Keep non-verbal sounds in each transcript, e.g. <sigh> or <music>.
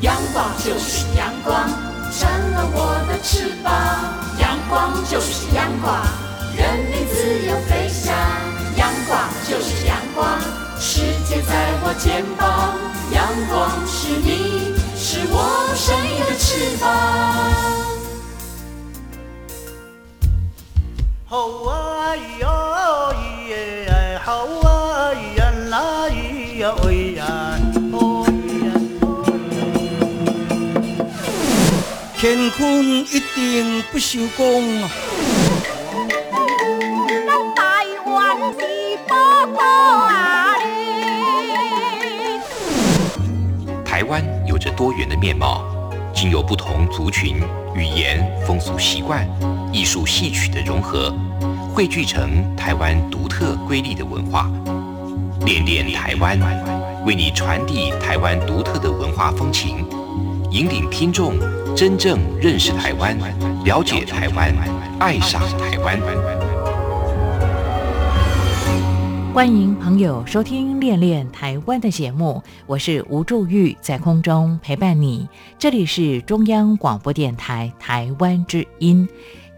阳光就是阳光，成了我的翅膀。阳光就是阳光，任你自由飞翔。阳光就是阳光，世界在我肩膀。阳光是你，是我生命的翅膀。好啊咿咿耶，好啊咿呀啦咿呀喂呀，乾坤一定不朽功。咱台湾是宝岛啊！台湾有着多元的面貌，经由不同族群、语言、风俗习惯。艺术戏曲的融合，汇聚成台湾独特瑰丽的文化。恋恋台湾，为你传递台湾独特的文化风情，引领听众真正认识台湾，了解台湾，爱上台湾。欢迎朋友收听《恋恋台湾》的节目，我是吴祝玉，在空中陪伴你。这里是中央广播电台台湾之音。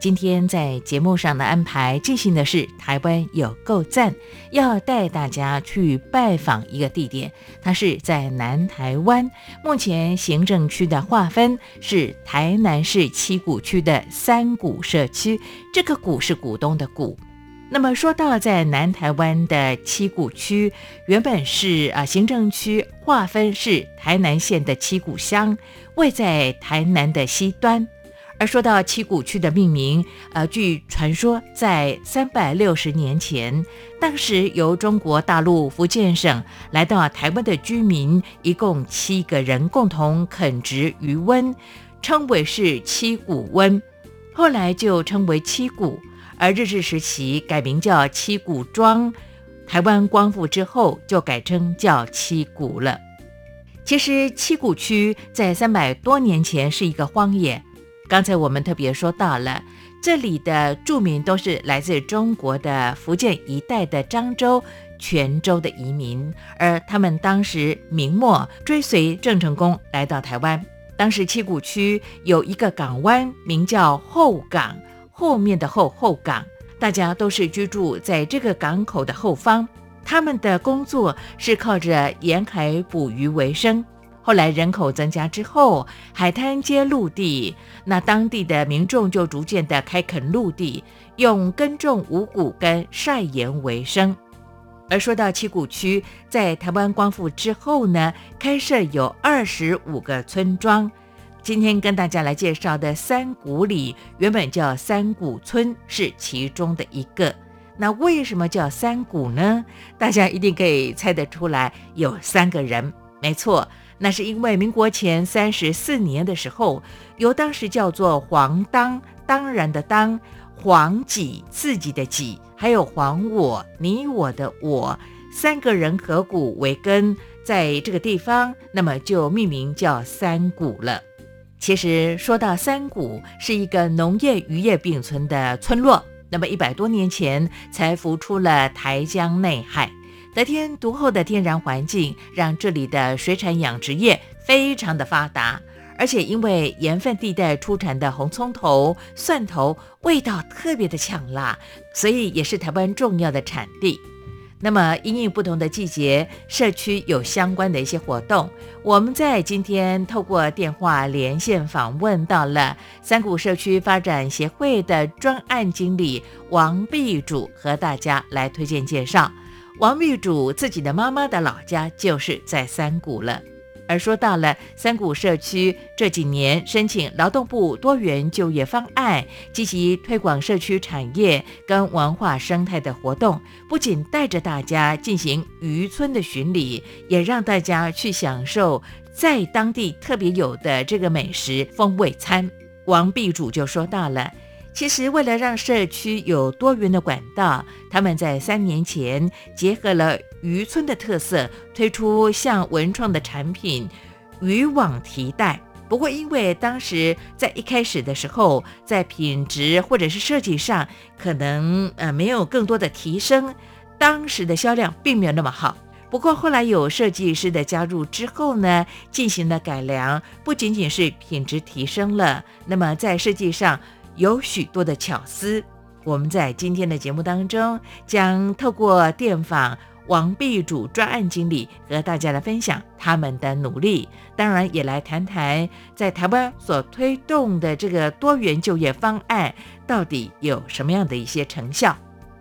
今天在节目上的安排进行的是台湾有够赞，要带大家去拜访一个地点，它是在南台湾，目前行政区的划分是台南市七股区的三股社区，这个股是股东的股。那么说到在南台湾的七股区，原本是啊行政区划分是台南县的七股乡，位在台南的西端。而说到七股区的命名，呃，据传说，在三百六十年前，当时由中国大陆福建省来到台湾的居民，一共七个人共同垦殖渔温，称为是七股温，后来就称为七股。而日治时期改名叫七股庄，台湾光复之后就改称叫七股了。其实七股区在三百多年前是一个荒野。刚才我们特别说到了，这里的住民都是来自中国的福建一带的漳州、泉州的移民，而他们当时明末追随郑成功来到台湾。当时七股区有一个港湾，名叫后港，后面的后后港，大家都是居住在这个港口的后方，他们的工作是靠着沿海捕鱼为生。后来人口增加之后，海滩接陆地，那当地的民众就逐渐的开垦陆地，用耕种五谷跟晒盐为生。而说到七股区，在台湾光复之后呢，开设有二十五个村庄。今天跟大家来介绍的三股里，原本叫三股村，是其中的一个。那为什么叫三股呢？大家一定可以猜得出来，有三个人，没错。那是因为民国前三十四年的时候，由当时叫做黄当当然的当黄己自己的己，还有黄我你我的我三个人合股为根，在这个地方，那么就命名叫三股了。其实说到三股，是一个农业渔业并存的村落，那么一百多年前才浮出了台江内海。得天独厚的天然环境，让这里的水产养殖业非常的发达，而且因为盐分地带出产的红葱头、蒜头味道特别的呛辣，所以也是台湾重要的产地。那么，因应不同的季节，社区有相关的一些活动。我们在今天透过电话连线访问到了三股社区发展协会的专案经理王碧主，和大家来推荐介绍。王秘主自己的妈妈的老家就是在三谷了。而说到了三谷社区这几年申请劳动部多元就业方案，积极推广社区产业跟文化生态的活动，不仅带着大家进行渔村的巡礼，也让大家去享受在当地特别有的这个美食风味餐。王秘主就说到了。其实，为了让社区有多元的管道，他们在三年前结合了渔村的特色，推出像文创的产品——渔网提袋。不过，因为当时在一开始的时候，在品质或者是设计上，可能呃没有更多的提升，当时的销量并没有那么好。不过后来有设计师的加入之后呢，进行了改良，不仅仅是品质提升了，那么在设计上有许多的巧思。我们在今天的节目当中，将透过电访王碧主专案经理和大家来分享他们的努力，当然也来谈谈在台湾所推动的这个多元就业方案到底有什么样的一些成效。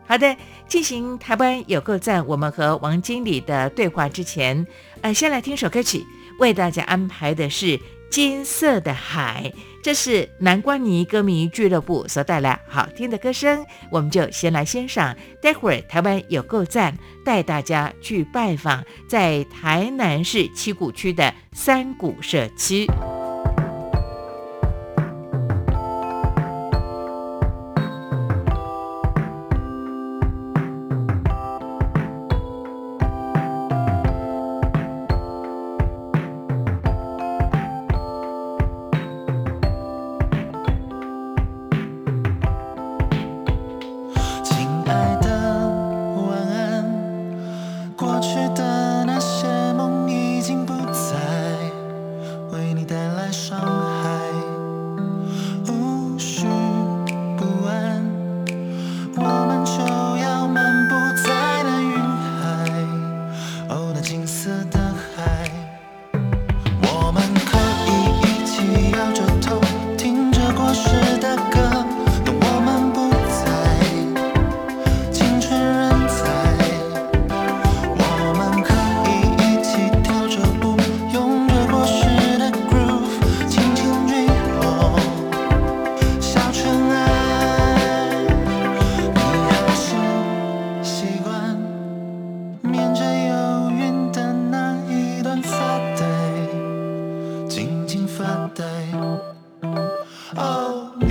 好的，进行台湾有够赞，我们和王经理的对话之前，呃，先来听首歌曲，为大家安排的是《金色的海》，这是南瓜泥歌迷俱乐部所带来好听的歌声，我们就先来欣赏。待会儿台湾有够赞，带大家去拜访在台南市七股区的三股社区。睛发呆。Oh.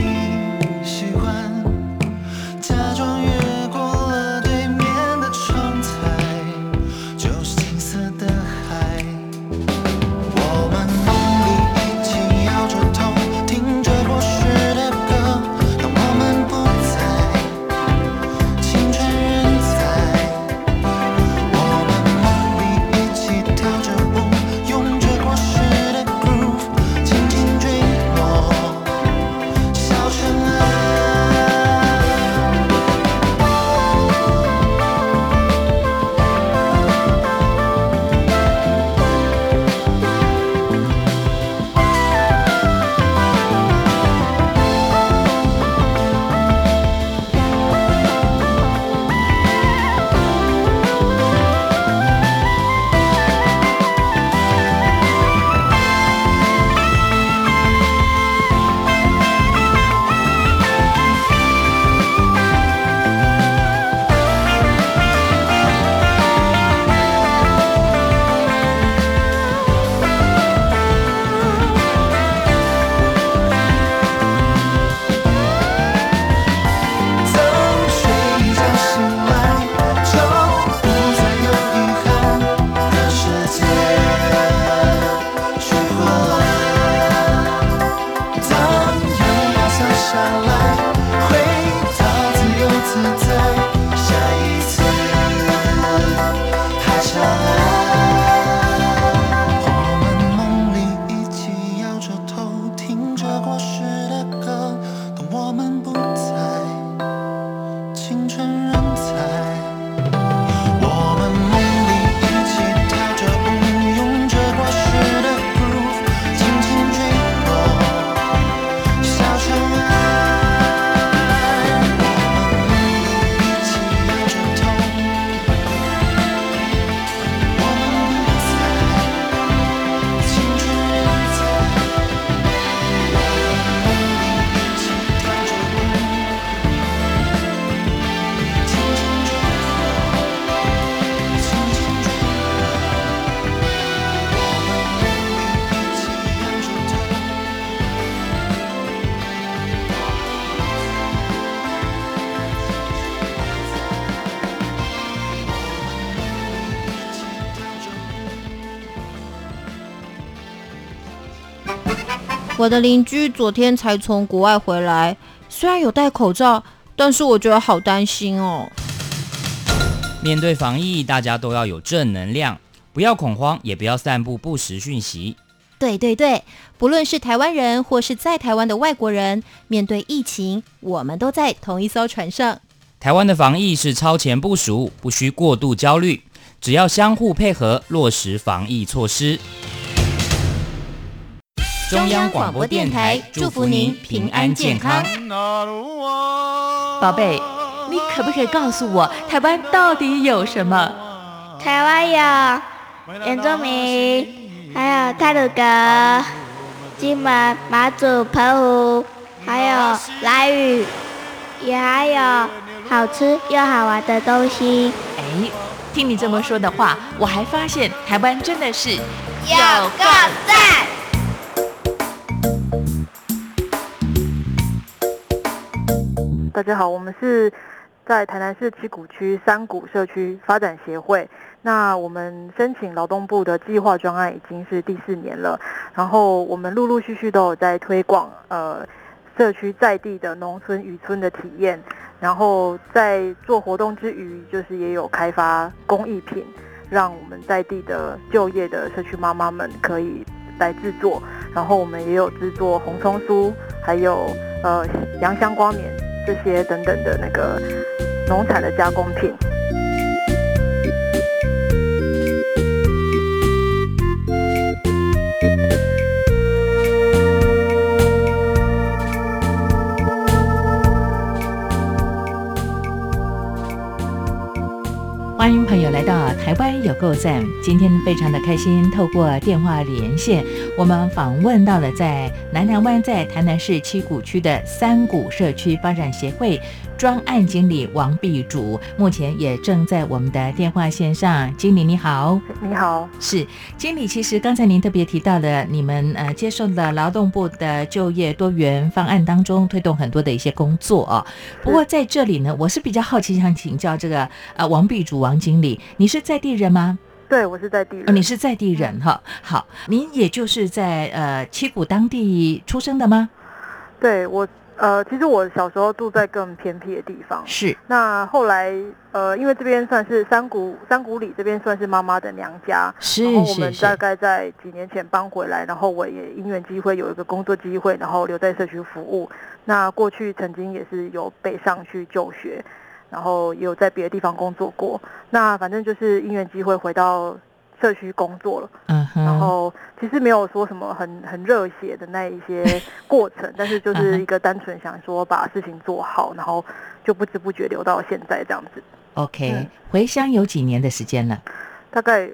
我的邻居昨天才从国外回来，虽然有戴口罩，但是我觉得好担心哦。面对防疫，大家都要有正能量，不要恐慌，也不要散布不实讯息。对对对，不论是台湾人或是在台湾的外国人，面对疫情，我们都在同一艘船上。台湾的防疫是超前部署，不需过度焦虑，只要相互配合，落实防疫措施。中央广播电台祝福您平安健康。宝贝，你可不可以告诉我，台湾到底有什么？台湾有原住民。还有泰鲁格、金门、马祖、澎湖，还有兰屿，也还有好吃又好玩的东西。哎，听你这么说的话，我还发现台湾真的是有个赞。大家好，我们是在台南市七股区三股社区发展协会。那我们申请劳动部的计划专案已经是第四年了，然后我们陆陆续续都有在推广呃社区在地的农村渔村的体验，然后在做活动之余，就是也有开发工艺品，让我们在地的就业的社区妈妈们可以来制作，然后我们也有制作红葱酥，还有呃洋香瓜棉这些等等的那个农产的加工品。欢迎有够赞，今天非常的开心，透过电话连线，我们访问到了在南南湾，在台南市七股区的三股社区发展协会。专案经理王碧主目前也正在我们的电话线上。经理你好，你好，是经理。其实刚才您特别提到了，你们呃接受了劳动部的就业多元方案当中，推动很多的一些工作啊。不过在这里呢，我是比较好奇，想请教这个呃王碧主王经理，你是在地人吗？对，我是在地人。你是在地人哈。好，您也就是在呃七股当地出生的吗？对，我。呃，其实我小时候住在更偏僻的地方，是。那后来，呃，因为这边算是山谷山谷里，这边算是妈妈的娘家，是然后我们大概在几年前搬回来，然后我也因缘机会有一个工作机会，然后留在社区服务。那过去曾经也是有北上去就学，然后也有在别的地方工作过。那反正就是因缘机会回到。社区工作了，嗯，然后其实没有说什么很很热血的那一些 <laughs> 过程，但是就是一个单纯想说把事情做好，然后就不知不觉留到现在这样子。OK，回乡有几年的时间了？大概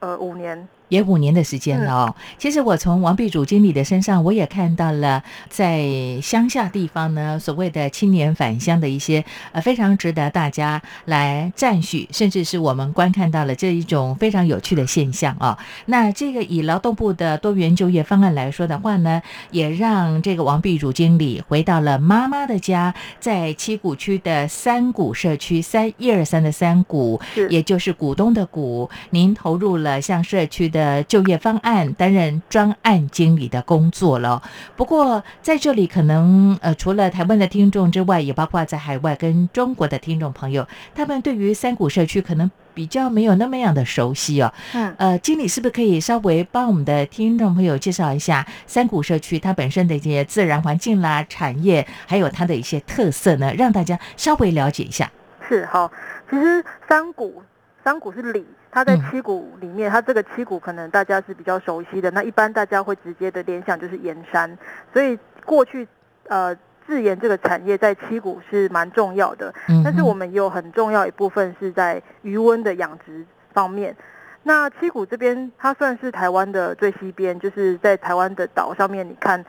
呃五年。也五年的时间了哦。其实我从王碧主经理的身上，我也看到了在乡下地方呢，所谓的青年返乡的一些呃非常值得大家来赞许，甚至是我们观看到了这一种非常有趣的现象啊。那这个以劳动部的多元就业方案来说的话呢，也让这个王碧主经理回到了妈妈的家，在七股区的三股社区，三一二三的三股，也就是股东的股，您投入了像社区的。的就业方案，担任专案经理的工作了。不过在这里，可能呃，除了台湾的听众之外，也包括在海外跟中国的听众朋友，他们对于三股社区可能比较没有那么样的熟悉哦。嗯，呃，经理是不是可以稍微帮我们的听众朋友介绍一下三股社区它本身的一些自然环境啦、产业，还有它的一些特色呢？让大家稍微了解一下。是好，其实三股。山谷是里，它在七股里面，它这个七股可能大家是比较熟悉的。那一般大家会直接的联想就是盐山，所以过去呃制盐这个产业在七股是蛮重要的。但是我们也有很重要一部分是在余温的养殖方面。那七股这边它算是台湾的最西边，就是在台湾的岛上面，你看。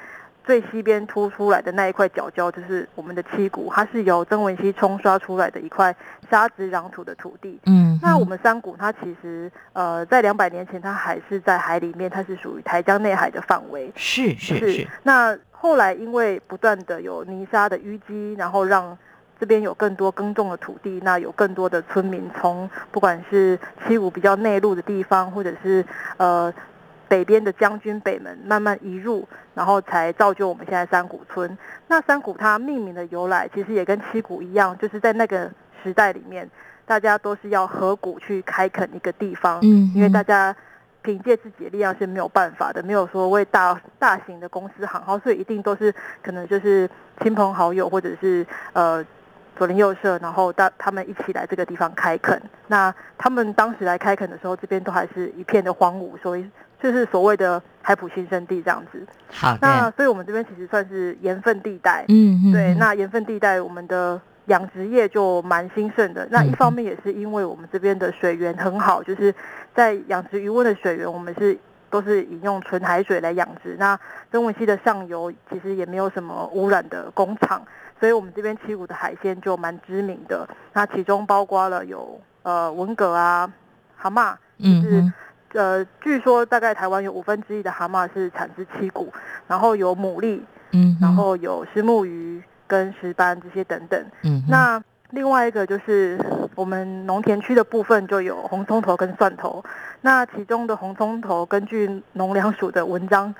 最西边凸出来的那一块角礁，就是我们的七股，它是由曾文溪冲刷出来的一块沙质壤土的土地。嗯，那我们山谷，它其实呃，在两百年前，它还是在海里面，它是属于台江内海的范围。是是是。那后来因为不断的有泥沙的淤积，然后让这边有更多耕种的土地，那有更多的村民从不管是七股比较内陆的地方，或者是呃。北边的将军北门慢慢移入，然后才造就我们现在山谷村。那山谷它命名的由来，其实也跟七股一样，就是在那个时代里面，大家都是要合股去开垦一个地方，嗯因为大家凭借自己的力量是没有办法的，没有说为大大型的公司行号，所以一定都是可能就是亲朋好友或者是呃左邻右舍，然后大他们一起来这个地方开垦。那他们当时来开垦的时候，这边都还是一片的荒芜，所以就是所谓的海普新生地这样子。好那，所以我们这边其实算是盐分地带，嗯嗯，对，嗯那盐分地带我们的养殖业就蛮兴盛的。那一嗯方面也是因为我们这边的水源很好，就是在养殖鱼温的水源，我们是都是饮用纯海水来养殖。那曾文溪的上游其实也没有什么污染的工厂，所以我们这边七股的海鲜就蛮知名的。那其中包括了有呃文蛤啊、蛤蟆，是嗯哼呃，据说大概台湾有五分之一的蛤蟆是产自七股，然后有牡蛎，嗯，然后有石目鱼跟石斑这些等等。嗯那另外一个就是我们农田区的部分就有红葱头跟蒜头。那其中的红葱头，根据农粮署的文章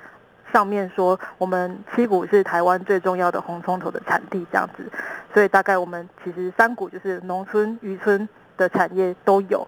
上面说，我们七股是台湾最重要的红葱头的产地，这样子。所以大概我们其实三股就是农村、渔村的产业都有。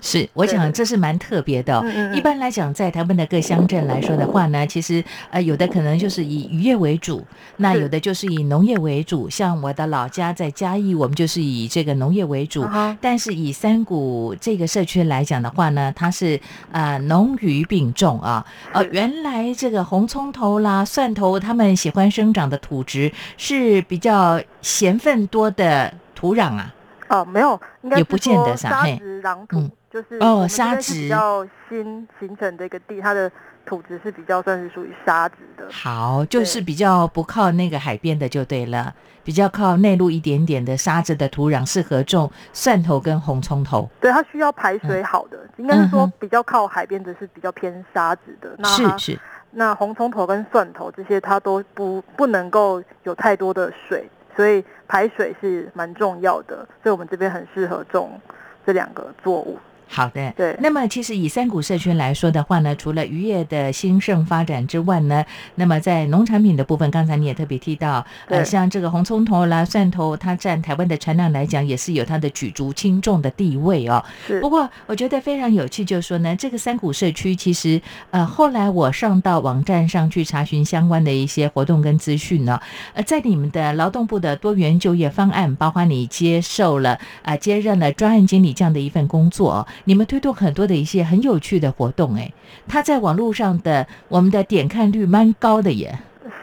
是我想这是蛮特别的一般来讲，在台湾的各乡镇来说的话呢，其实呃有的可能就是以渔业为主，那有的就是以农业为主。像我的老家在嘉义，我们就是以这个农业为主。但是以三股这个社区来讲的话呢，它是呃农渔并重啊。呃，原来这个红葱头啦、蒜头，他们喜欢生长的土质是比较咸分多的土壤啊。哦，没有，应该也不见得说沙是嘿质壤土，嗯就是哦沙质比较新形成的一个地，它的土质是比较算是属于沙质的。好，就是比较不靠那个海边的就对了，比较靠内陆一点点的沙子的土壤，适合种蒜头跟红葱头。对，它需要排水好的，应该是说比较靠海边的是比较偏沙质的。那是是，那红葱头跟蒜头这些，它都不不能够有太多的水，所以排水是蛮重要的。所以我们这边很适合种这两个作物。好的。对，那么，其实以三股社区来说的话呢，除了渔业的兴盛发展之外呢，那么在农产品的部分，刚才你也特别提到，呃，像这个红葱头啦、蒜头，它占台湾的产量来讲，也是有它的举足轻重的地位哦。是不过我觉得非常有趣，就是说呢，这个三股社区其实呃，后来我上到网站上去查询相关的一些活动跟资讯呢，呃，在你们的劳动部的多元就业方案，包括你接受了啊、呃接任了专案经理这样的一份工作哦，你们推动很多的一些很有趣的活动，哎，它在网络上的我们的点看率蛮高的耶。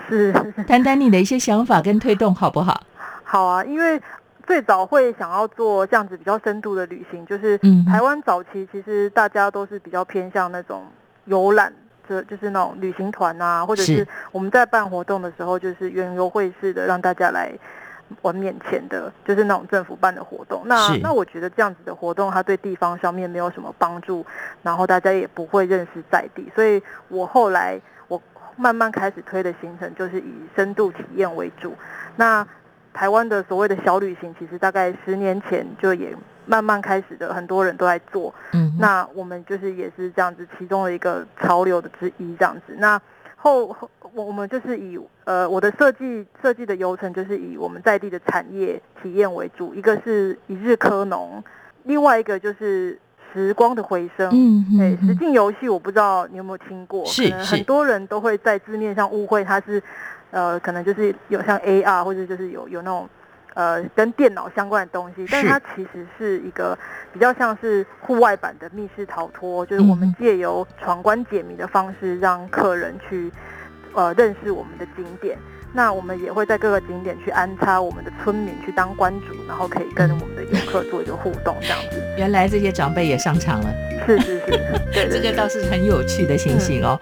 是，谈谈你的一些想法跟推动好不好？好啊，因为最早会想要做这样子比较深度的旅行，就是嗯台湾早期其实大家都是比较偏向那种游览。这就是那种旅行团啊，或者是是我们在办活动的时候，就是原游会式的让大家来玩免钱的，就是那种政府办的活动。那那我觉得这样子的活动，它对地方上面没有什么帮助，然后大家也不会认识在地，所以我后来我慢慢开始推的行程就是以深度体验为主。那台湾的所谓的小旅行，其实大概十年前就也慢慢开始的，很多人都在做。嗯，那我们就是也是这样子，其中的一个潮流的之一这样子。那后后我我们就是以呃我的设计设计的流程就是以我们在地的产业体验为主，一个是一日科农，另外一个就是时光的回声。嗯对，实嗯嗯，境游戏我不知道你有没有听过，可能很多人都会在字面上误会它是，呃，可能就是有像 AR 或者就是有有那种呃跟电脑相关的东西，但是是它其实是一个比较像是户外版的密室逃脱，就是我们嗯借由闯关解谜的方式，让客人去呃认识我们的景点。那我们也会在各个景点去安插我们的村民去当关主，然后可以跟我们的游客做一个互动，这样子。原来这些长辈也上场了。是是是，对对 <laughs> 这个倒是很有趣的情形哦。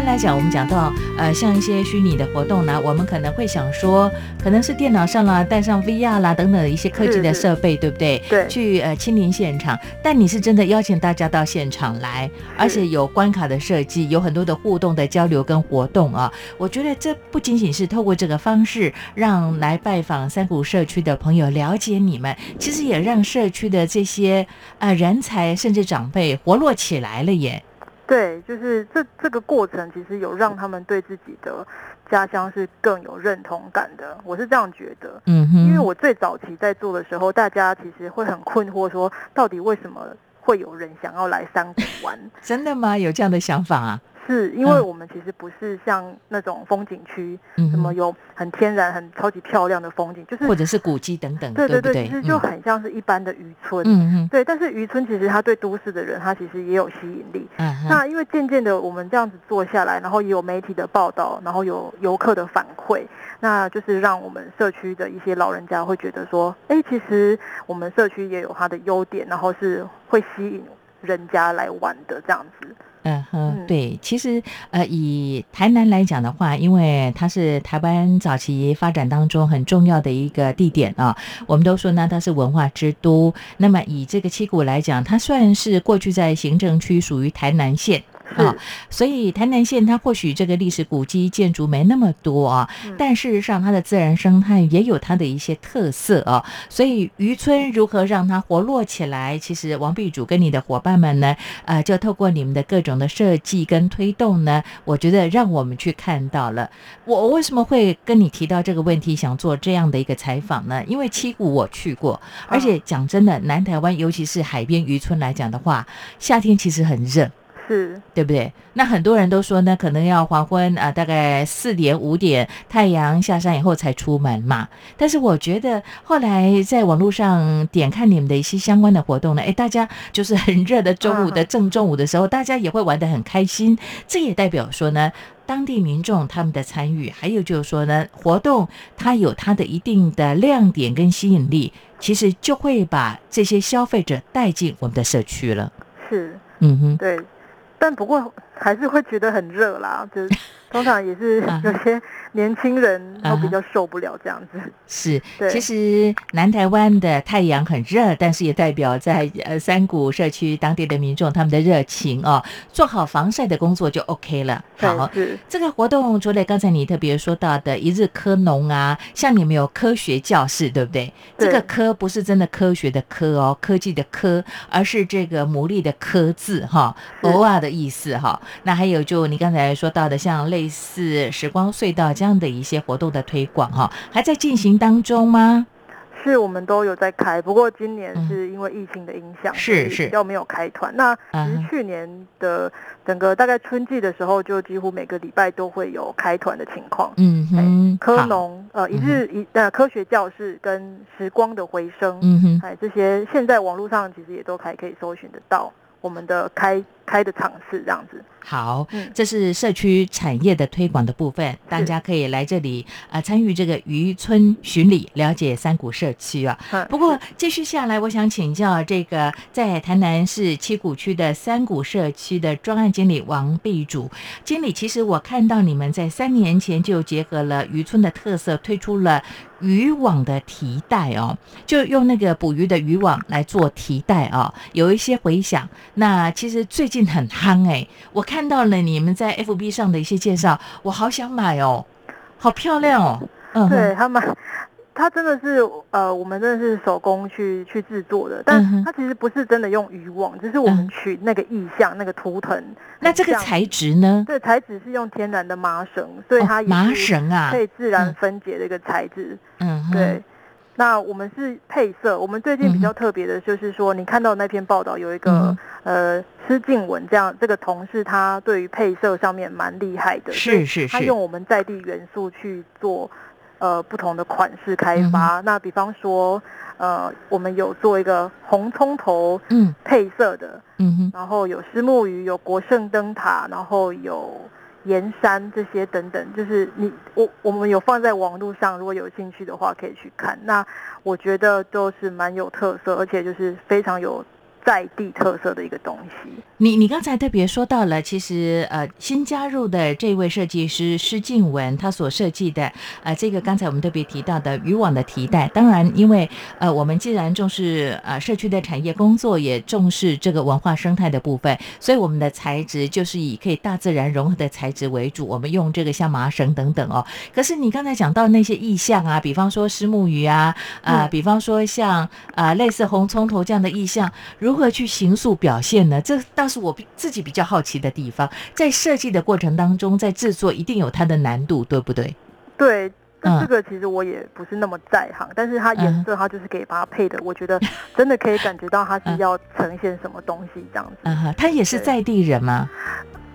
般来讲，我们讲到呃，像一些虚拟的活动呢，我们可能会想说，可能是电脑上啦，带上 VR 啦等等的一些科技的设备，对不对？对。去呃亲临现场，但你是真的邀请大家到现场来，而且有关卡的设计，有很多的互动的交流跟活动啊。我觉得这不仅仅是透过这个方式让来拜访山谷社区的朋友了解你们，其实也让社区的这些呃人才甚至长辈活络起来了耶。对，就是这这个过程，其实有让他们对自己的家乡是更有认同感的。我是这样觉得，嗯哼，因为我最早期在做的时候，大家其实会很困惑，说到底为什么会有人想要来三谷玩？<laughs> 真的吗？有这样的想法啊？是因为我们其实不是像那种风景区，什么有很天然、很超级漂亮的风景，就是或者是古迹等等，对对对，其实就很像是一般的渔村，嗯嗯，对。但是渔村其实它对都市的人，它其实也有吸引力。嗯，那因为渐渐的我们这样子做下来，然后也有媒体的报道，然后有游客的反馈，那就是让我们社区的一些老人家会觉得说，哎，其实我们社区也有它的优点，然后是会吸引人家来玩的这样子。嗯哼，对，其实呃，以台南来讲的话，因为它是台湾早期发展当中很重要的一个地点啊，我们都说呢它是文化之都。那么以这个七股来讲，它算是过去在行政区属于台南县。啊，所以台南县它或许这个历史古迹建筑没那么多啊，但事实上它的自然生态也有它的一些特色啊。所以渔村如何让它活络起来？其实王碧主跟你的伙伴们呢，呃，就透过你们的各种的设计跟推动呢，我觉得让我们去看到了。我为什么会跟你提到这个问题，想做这样的一个采访呢？因为七股我去过，而且讲真的，南台湾尤其是海边渔村来讲的话，夏天其实很热。是对不对？那很多人都说呢，可能要黄昏啊，大概四点五点太阳下山以后才出门嘛。但是我觉得后来在网络上点看你们的一些相关的活动呢，哎，大家就是很热的中午的正中午的时候，大家也会玩得很开心。这也代表说呢，当地民众他们的参与，还有就是说呢，活动它有它的一定的亮点跟吸引力，其实就会把这些消费者带进我们的社区了。是，嗯哼，对。但不过还是会觉得很热啦，就 <laughs> 通常也是有些年轻人都比较受不了这样子。是，其实南台湾的太阳很热，但是也代表在呃山谷社区当地的民众他们的热情哦，做好防晒的工作就 OK 了。好，这个活动除了刚才你特别说到的一日科农啊，像你们有科学教室，对不对？这个科不是真的科学的科哦，科技的科，而是这个牡蛎的科字哈，偶尔的意思哈。那还有就你刚才说到的，像类似时光隧道这样的一些活动的推广哈，还在进行当中吗？是我们都有在开，不过今年是因为疫情的影响，是是。比较没有开团。那其实去年的整个大概春季的时候，就几乎每个礼拜都会有开团的情况。嗯哼，科农呃一日一呃科学教室跟时光的回声，嗯哼，哎这些现在网络上其实也都还可以搜寻得到我们的开开的尝试这样子。好，这是社区产业的推广的部分，大家可以来这里啊参与这个渔村巡礼，了解三谷社区啊。不过继续下来，我想请教这个在台南市七股区的三谷社区的专案经理王碧主经理，其实我看到你们在三年前就结合了渔村的特色，推出了渔网的提袋哦，就用那个捕鱼的渔网来做提袋哦，有一些回响。那其实最近很夯哎，我。看到了你们在 FB 上的一些介绍，我好想买哦，好漂亮哦。嗯，对他们，它真的是呃，我们真的是手工去去制作的，但它其实不是真的用渔网，只是我们取那个意象、那个图腾。那这个材质呢？对，材质是用天然的麻绳，所以它麻绳啊，可以自然分解的一个材质。嗯，对。那我们是配色，我们最近比较特别的就是说，你看到那篇报道有一个呃施静文这样这个同事，他对于配色上面蛮厉害的，是是是，他用我们在地元素去做呃不同的款式开发。那比方说呃，我们有做一个红葱头嗯。配色的，嗯哼，然后有石木鱼，有国盛灯塔，然后有。盐山这些等等，就是你我我们有放在网络上，如果有兴趣的话可以去看。那我觉得都是蛮有特色，而且就是非常有在地特色的一个东西。你你刚才特别说到了，其实呃新加入的这位设计师施静文，他所设计的呃这个刚才我们特别提到的渔网的提袋，当然因为呃我们既然重视呃社区的产业工作，也重视这个文化生态的部分，所以我们的材质就是以可以大自然融合的材质为主，我们用这个像麻绳等等哦。可是你刚才讲到那些意象啊，比方说石目鱼啊，啊，比方说像啊类似红葱头这样的意象，如何去形塑表现呢？这倒是我自己比较好奇的地方。在设计的过程当中，在制作一定有它的难度，对不对？对，这个其实我也不是那么在行，但是它颜色它就是可以把它配的，我觉得真的可以感觉到它是要呈现什么东西这样子。嗯哼，他也是在地人吗？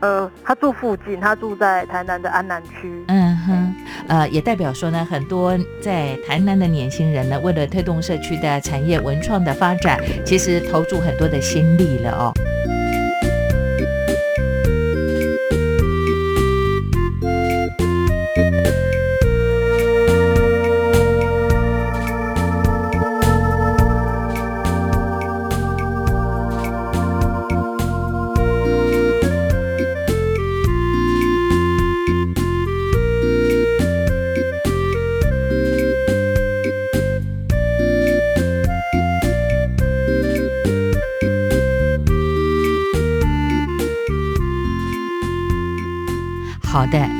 呃，他住附近，他住在台南的安南区。嗯哼，呃，也代表说呢，很多在台南的年轻人呢，为了推动社区的产业文创的发展，其实投注很多的心力了哦。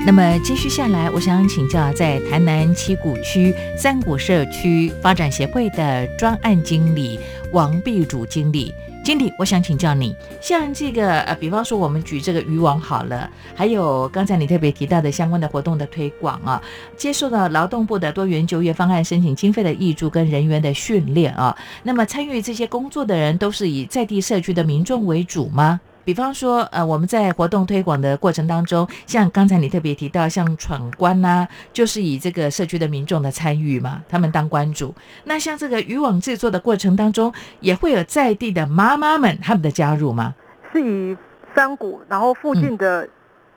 那么继续下来，我想请教在台南七股区三股社区发展协会的专案经理王碧主经理。经理，我想请教你，像这个呃，比方说我们举这个渔网好了，还有刚才你特别提到的相关的活动的推广啊，接受了劳动部的多元就业方案申请经费的挹注跟人员的训练啊，那么参与这些工作的人都是以在地社区的民众为主吗？比方说，呃，我们在活动推广的过程当中，像刚才你特别提到，像闯关呐，就是以这个社区的民众的参与嘛，他们当关主。那像这个渔网制作的过程当中，也会有在地的妈妈们他们的加入吗？是以山谷，然后附近的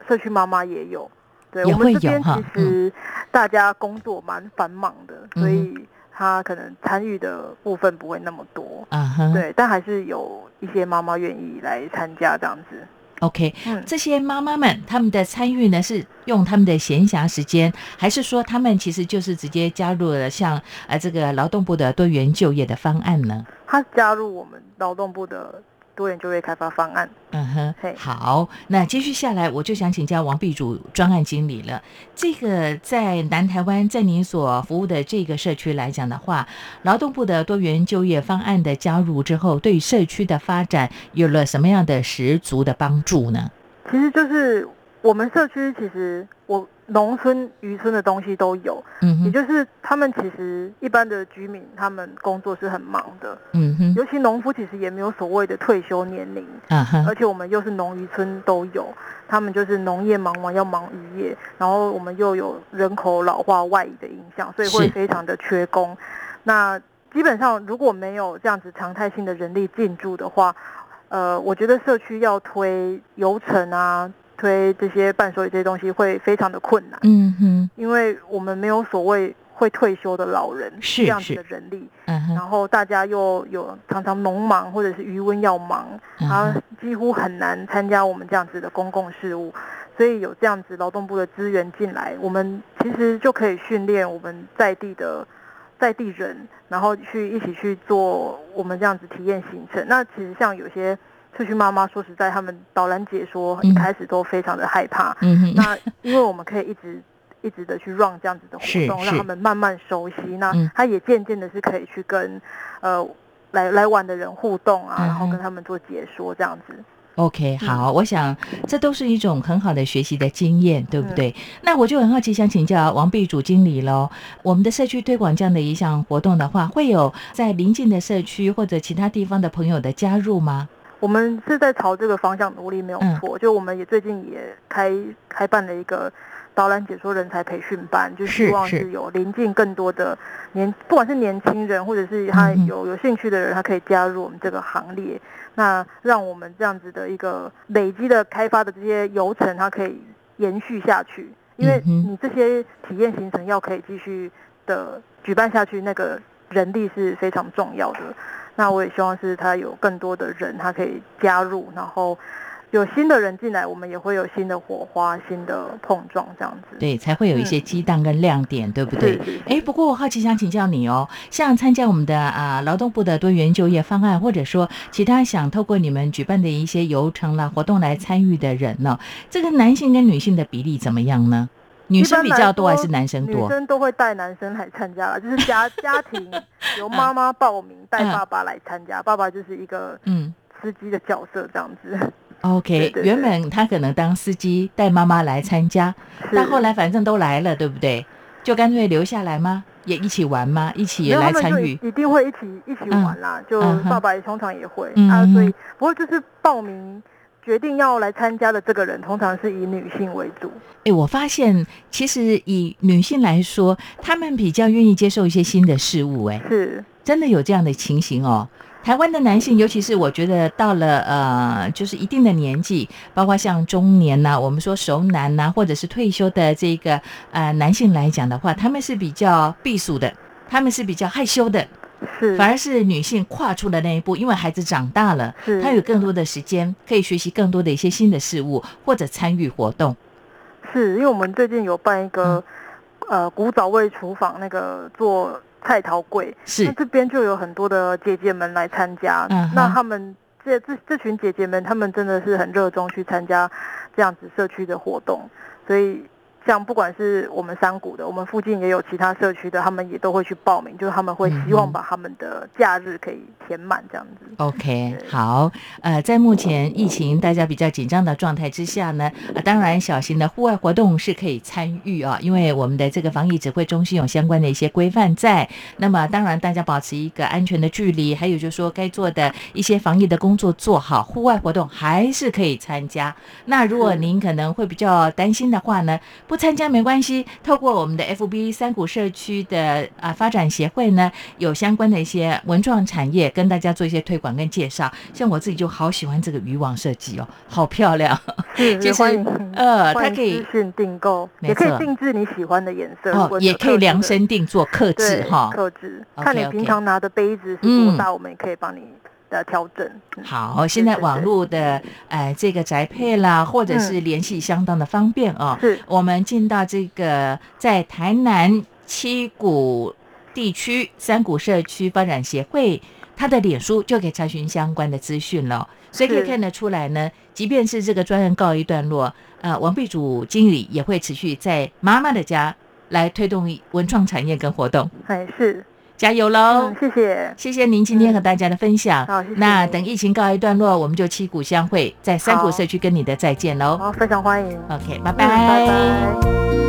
社区妈妈也有。对，也会有哈。其实大家工作蛮繁忙的，所以。他可能参与的部分不会那么多，啊哈，对，但还是有一些妈妈愿意来参加这样子。OK，嗯，这些妈妈们他们的参与呢，是用他们的闲暇时间，还是说他们其实就是直接加入了像呃这个劳动部的多元就业的方案呢？他加入我们劳动部的。多元就业开发方案。嗯哼，好，那接续下来，我就想请教王碧主专案经理了。这个在南台湾，在您所服务的这个社区来讲的话，劳动部的多元就业方案的加入之后，对社区的发展有了什么样的十足的帮助呢？其实就是我们社区，其实我。农村、渔村的东西都有，嗯也就是他们其实一般的居民，他们工作是很忙的，嗯哼，尤其农夫其实也没有所谓的退休年龄，啊而且我们又是农渔村都有，他们就是农业忙完要忙渔业，然后我们又有人口老化外移的影响，所以会非常的缺工。那基本上如果没有这样子常态性的人力进驻的话，呃，我觉得社区要推游程啊。推这些伴手礼这些东西会非常的困难，嗯哼，因为我们没有所谓会退休的老人是这样子的人力，嗯然后大家又有常常农忙或者是渔温要忙，他几乎很难参加我们这样子的公共事务，所以有这样子劳动部的资源进来，我们其实就可以训练我们在地的在地人，然后去一起去做我们这样子体验行程。那其实像有些。社区妈妈说实在，他们导览解说一开始都非常的害怕。嗯那因为我们可以一直一直的去 run 这样子的活动，让他们慢慢熟悉。那他也渐渐的是可以去跟呃来来玩的人互动啊，然后跟他们做解说这样子。OK，好，我想这都是一种很好的学习的经验，对不对？那我就很好奇，想请教王碧主经理喽。我们的社区推广这样的一项活动的话，会有在邻近的社区或者其他地方的朋友的加入吗？我们是在朝这个方向努力，没有错。就我们也最近也开开办了一个导览解说人才培训班，就希望是有临近更多的年，不管是年轻人或者是他有有兴趣的人，他可以加入我们这个行列。那让我们这样子的一个累积的开发的这些游程，它可以延续下去。因为你这些体验行程要可以继续的举办下去，那个人力是非常重要的。那我也希望是他有更多的人他可以加入，然后。有新的人进来，我们也会有新的火花、新的碰撞，这样子。对，才会有一些激荡跟亮点，对不对？哎，不过我好奇想请教你哦，像参加我们的啊劳动部的多元就业方案，或者说其他想透过你们举办的一些游程啦活动来参与的人呢，这个男性跟女性的比例怎么样呢？女生比较多还是男生多？女生都会带男生来参加，就是家 <laughs> 家庭由妈妈报名带爸爸来参加，爸爸就是一个嗯司机的角色这样子。OK，原本他可能当司机带妈妈来参加，但后来反正都来了，对不对？就干脆留下来吗？也一起玩吗？一起也来参与？一定会一起一起玩啦。就爸爸也通常也会啊，所以不过就是报名决定要来参加的这个人，通常是以女性为主。哎，我发现其实以女性来说，她们比较愿意接受一些新的事物。哎，是真的有这样的情形哦。台湾的男性，尤其是我觉得到了呃，就是一定的年纪，包括像中年呐，我们说熟男呐，或者是退休的这个呃男性来讲的话，他们是比较避暑的，他们是比较害羞的，是，反而是女性跨出了那一步，因为孩子长大了，是，他有更多的时间可以学习更多的一些新的事物，或者参与活动。是因为我们最近有办一个呃古早味厨房，那个做。菜桃柜是，那这边就有很多的姐姐们来参加，嗯那他们这这这群姐姐们，她们真的是很热衷去参加这样子社区的活动，所以。像不管是我们山谷的，我们附近也有其他社区的，他们也都会去报名，就是他们会希望把他们的假日可以填满这样子。OK，好，呃，在目前疫情大家比较紧张的状态之下呢，呃，当然小型的户外活动是可以参与啊，因为我们的这个防疫指挥中心有相关的一些规范在。那么当然大家保持一个安全的距离，还有就是说该做的一些防疫的工作做好，户外活动还是可以参加。那如果您可能会比较担心的话呢，不参加没关系，透过我们的 FB 三股社区的啊发展协会呢，有相关的一些文创产业，跟大家做一些推广跟介绍。像我自己就好喜欢这个渔网设计哦，好漂亮。<laughs> 就是呃，它可以订购，也可以定制你喜欢的颜色，哦，也可以量身定做，刻制哈，刻制。看你平常拿的杯子是多大，我们也可以帮你。的调整好，现在网络的呃这个宅配啦，或者是联系相当的方便哦。是，我们进到这个在台南七股地区三股社区发展协会，他的脸书就可以查询相关的资讯了。所以可以看得出来呢，即便是这个专案告一段落，呃，王秘主经理也会持续在妈妈的家来推动文创产业跟活动。哎，是。加油喽！谢谢，谢谢您今天和大家的分享。好，谢谢。那等疫情告一段落，我们就七股相会，在三股社区跟你的再见喽。好，非常欢迎。OK，拜拜。拜拜。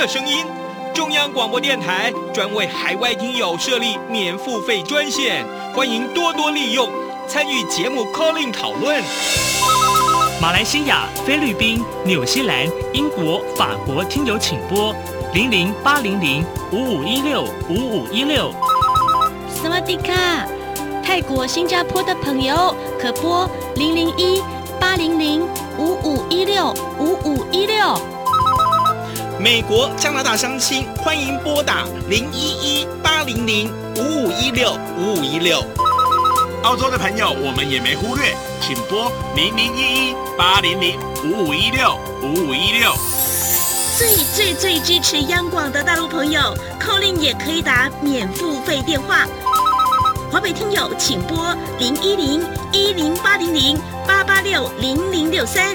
的声音。中央广播电台专为海外听友设立免付费专线，欢迎多多利用，参与节目 calling 讨论。马来西亚、菲律宾、纽西兰、英国、法国听友请拨零零八零零五五一六五五一六。斯瓦迪卡，泰国、新加坡的朋友可拨零零一八零零五五一六五五一六。美国、加拿大相亲欢迎拨打零一一八零零五五一六五五一六。澳洲的朋友我们也没忽略，请拨零零一一八零零五五一六五五一六。最最最支持央广的大陆朋友，call in 也可以打免付费电话。华北听友请拨零一零一零八零零八八六零零六三。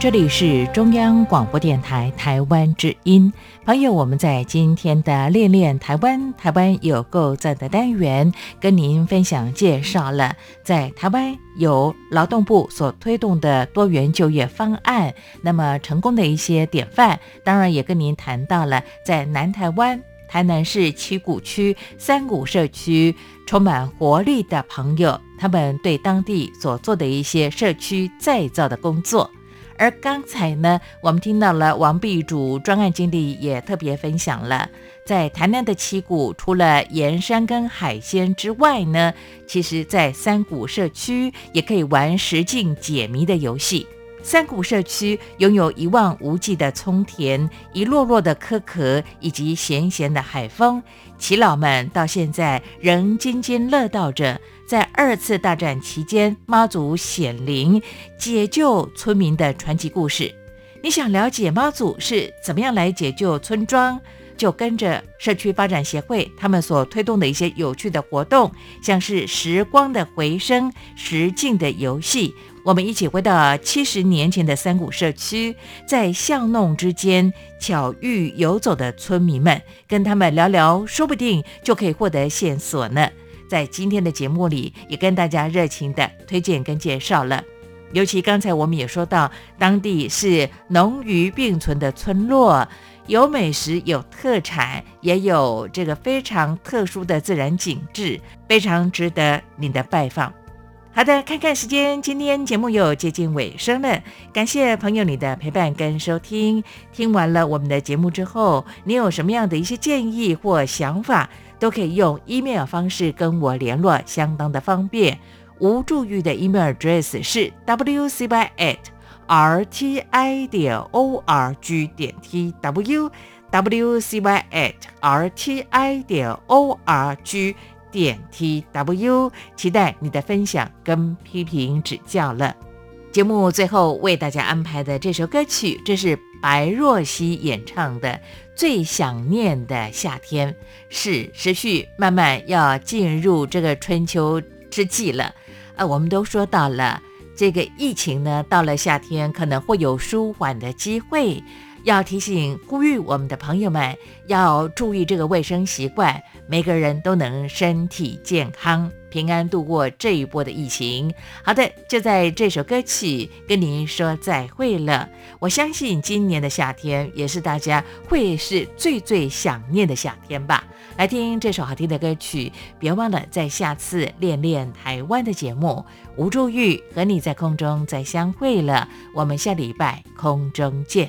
这里是中央广播电台台湾之音，朋友，我们在今天的练练台湾，台湾有够赞的单元，跟您分享介绍了在台湾由劳动部所推动的多元就业方案，那么成功的一些典范，当然也跟您谈到了在南台湾。台南市七股区三股社区充满活力的朋友，他们对当地所做的一些社区再造的工作。而刚才呢，我们听到了王碧主专案经理也特别分享了，在台南的七股，除了盐山跟海鲜之外呢，其实在三股社区也可以玩实境解谜的游戏。三股社区拥有一望无际的葱田，一落落的壳壳，以及咸咸的海风。耆老们到现在仍津津乐道着，在二次大战期间妈祖显灵解救村民的传奇故事。你想了解妈祖是怎么样来解救村庄？就跟着社区发展协会他们所推动的一些有趣的活动，像是时光的回声、实境的游戏。我们一起回到七十年前的三股社区，在巷弄之间巧遇游走的村民们，跟他们聊聊，说不定就可以获得线索呢。在今天的节目里，也跟大家热情的推荐跟介绍了。尤其刚才我们也说到，当地是农渔并存的村落，有美食，有特产，也有这个非常特殊的自然景致，非常值得你的拜访。好的，看看时间，今天节目又接近尾声了。感谢朋友你的陪伴跟收听。听完了我们的节目之后，你有什么样的一些建议或想法，都可以用 email 方式跟我联络，相当的方便。无助玉的 email address 是 wcy at rti 点 org 点 tw wcy at rti 点 org 点 tw，期待你的分享跟批评指教了。节目最后为大家安排的这首歌曲，这是白若曦演唱的《最想念的夏天》，是时序慢慢要进入这个春秋之际了。呃，我们都说到了这个疫情呢，到了夏天可能会有舒缓的机会，要提醒呼吁我们的朋友们要注意这个卫生习惯，每个人都能身体健康、平安度过这一波的疫情。好的，就在这首歌曲跟您说再会了。我相信今年的夏天也是大家会是最最想念的夏天吧。来听这首好听的歌曲，别忘了在下次练练台湾的节目，吴祝玉和你在空中再相会了。我们下礼拜空中见。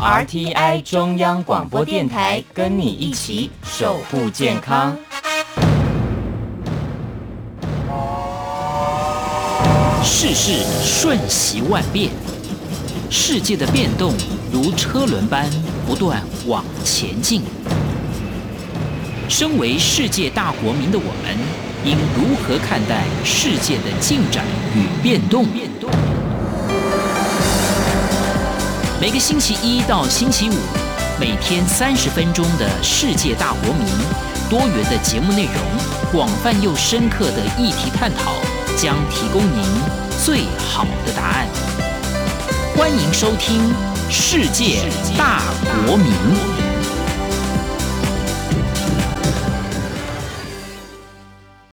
RTI 中央广播电台跟你一起守护健康。世事瞬息万变，世界的变动如车轮般不断往前进。身为世界大国民的我们，应如何看待世界的进展与变动？每个星期一到星期五，每天三十分钟的世界大国民，多元的节目内容，广泛又深刻的议题探讨，将提供您最好的答案。欢迎收听《世界大国民》。